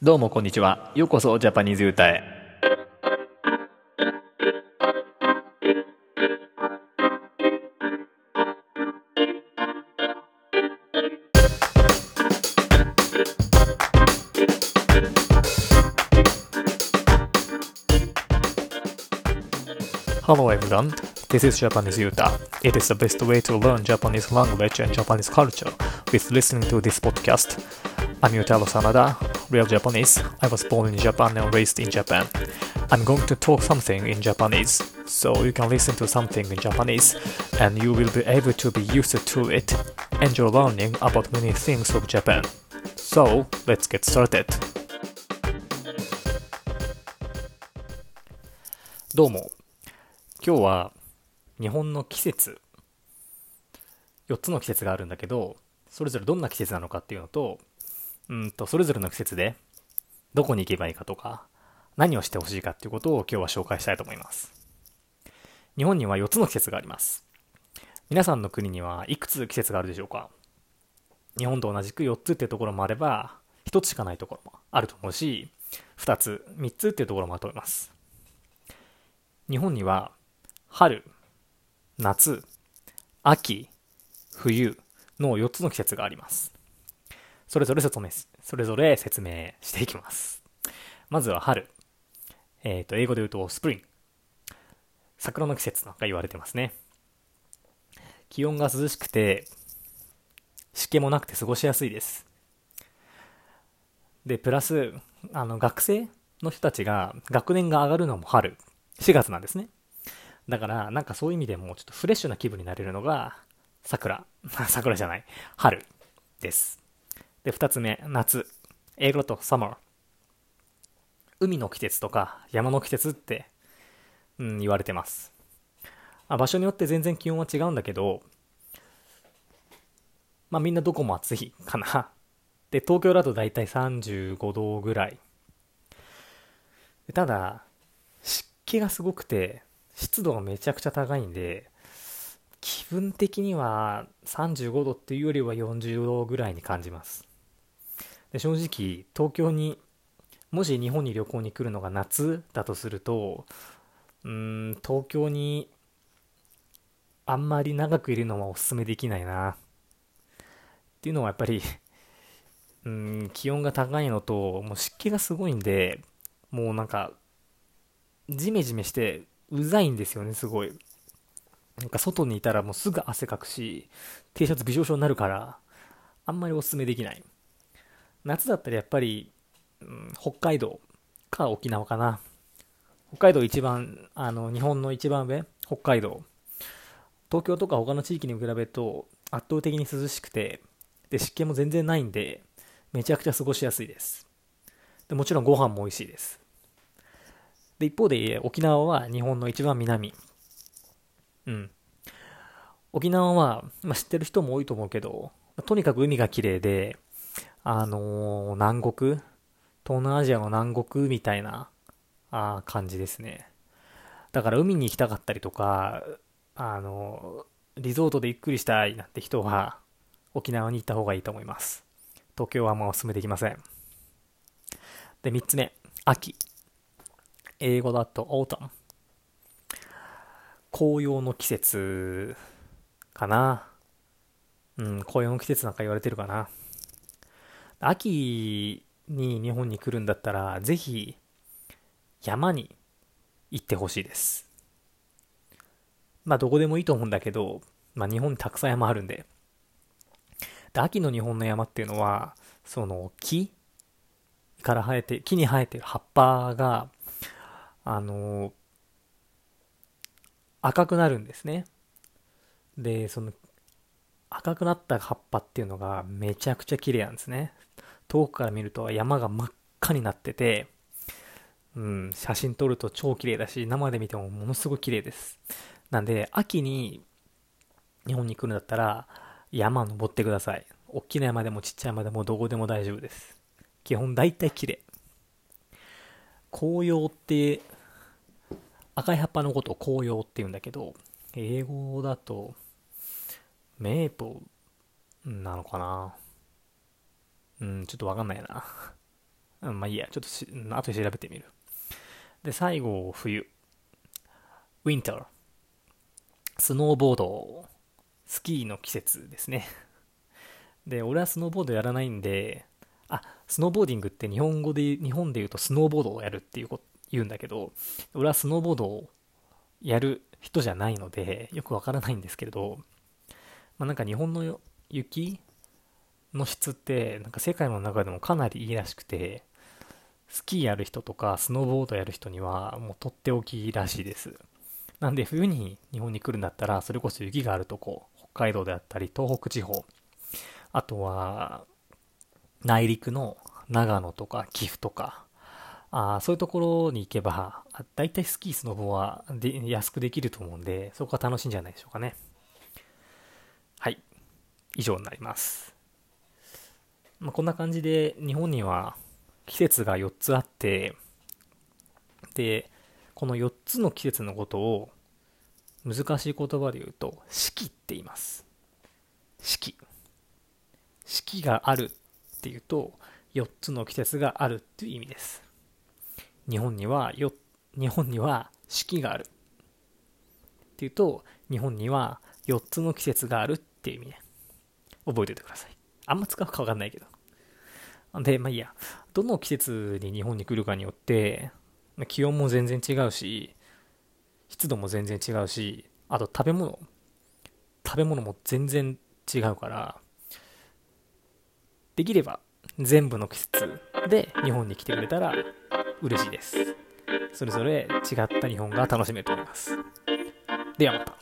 どうもこんにちは。ようこそジャパニーズ歌へ。Hello everyone, this is Japanese Yuta. It is the best way to learn Japanese language and Japanese culture with listening to this podcast. I'm Yutaro Sanada, real Japanese. I was born in Japan and raised in Japan. I'm going to talk something in Japanese, so you can listen to something in Japanese and you will be able to be used to it and you're learning about many things of Japan. So, let's get started. どうも。今日は日本の季節、4つの季節があるんだけど、それぞれどんな季節なのかっていうのと、うんと、それぞれの季節でどこに行けばいいかとか、何をしてほしいかっていうことを今日は紹介したいと思います。日本には4つの季節があります。皆さんの国にはいくつ季節があるでしょうか？日本と同じく4つっていうところもあれば、1つしかないところもあると思うし、2つ、3つっていうところもあると思います。日本には春、夏、秋、冬の4つの季節があります。それぞれ説明、それぞれ説明していきます。まずは春。えっ、ー、と、英語で言うとスプリン。桜の季節なんか言われてますね。気温が涼しくて、湿気もなくて過ごしやすいです。で、プラス、あの、学生の人たちが、学年が上がるのも春。4月なんですね。だから、なんかそういう意味でもちょっとフレッシュな気分になれるのが、桜。桜じゃない。春です。で、二つ目、夏。英語と summer。海の季節とか山の季節って、うん、言われてます。あ場所によって全然気温は違うんだけど、まあみんなどこも暑いかな。で、東京だとだいたい35度ぐらい。ただ、湿気がすごくて、湿度がめちゃくちゃ高いんで、気分的には35度っていうよりは40度ぐらいに感じます。で正直、東京に、もし日本に旅行に来るのが夏だとすると、うん、東京にあんまり長くいるのはお勧めできないな。っていうのはやっぱりうん、気温が高いのと、もう湿気がすごいんで、もうなんか、ジメジメしてうざいんですよね、すごい。なんか外にいたらもうすぐ汗かくし、T シャツ微少々になるから、あんまりおすすめできない。夏だったらやっぱり、うん、北海道か沖縄かな。北海道一番、あの、日本の一番上、北海道。東京とか他の地域に比べると圧倒的に涼しくて、で、湿気も全然ないんで、めちゃくちゃ過ごしやすいです。でもちろんご飯も美味しいです。で、一方で沖縄は日本の一番南。うん。沖縄は、まあ、知ってる人も多いと思うけど、とにかく海が綺麗で、あのー、南国？東南アジアの南国みたいな、あ感じですね。だから海に行きたかったりとか、あのー、リゾートでゆっくりしたいなんて人は、沖縄に行った方がいいと思います。東京はあんまお勧めできません。で、三つ目、秋。英語だと autumn。紅葉の季節かな。うん、紅葉の季節なんか言われてるかな。秋に日本に来るんだったら、ぜひ山に行ってほしいです。まあどこでもいいと思うんだけど、まあ日本にたくさん山あるんで。で秋の日本の山っていうのは、その木から生えて、木に生えてる葉っぱがあの赤くなるんですね。で、その赤くなった葉っぱっていうのがめちゃくちゃ綺麗なんですね。遠くから見ると山が真っ赤になってて、うん、写真撮ると超綺麗だし、生で見てもものすごい綺麗です。なんで、秋に日本に来るんだったら、山登ってください。大きな山でもちっちゃい山でもどこでも大丈夫です。基本大体綺麗。紅葉って赤い葉っぱのことを紅葉って言うんだけど、英語だと、メープルなのかな？うん、ちょっとわかんないな。うん、まあいいや、ちょっとし後で調べてみる。で、最後、冬。ウィンター。スノーボード、スキーの季節ですね。で、俺はスノーボードやらないんで、あ、スノーボーディングって日本語で、日本で言うとスノーボードをやるっていうこと、言うんだけど、俺はスノーボードをやる人じゃないので、よくわからないんですけれど、まあ、なんか日本の雪の質って、なんか世界の中でもかなりいいらしくて、スキーやる人とかスノーボードやる人にはもうとっておきらしいです。なんで冬に日本に来るんだったら、それこそ雪があるとこ、北海道であったり東北地方、あとは内陸の長野とか岐阜とか、あそういうところに行けば、だいたいスキー、スノボはで安くできると思うんで、そこは楽しいんじゃないでしょうかね。以上になります。まあ、こんな感じで、日本には季節が4つあって、で、この4つの季節のことを難しい言葉で言うと四季って言います。四季。四季があるっていうと4つの季節があるっていう意味です。日本にはよ、日本には四季があるっていうと日本には4つの季節があるっていう意味ね。覚えておいてください。あんま使うかわかんないけど。で、まあいいや。どの季節に日本に来るかによって、気温も全然違うし、湿度も全然違うし、あと食べ物、食べ物も全然違うから、できれば全部の季節で日本に来てくれたら嬉しいです。それぞれ違った日本が楽しめると思います。ではまた。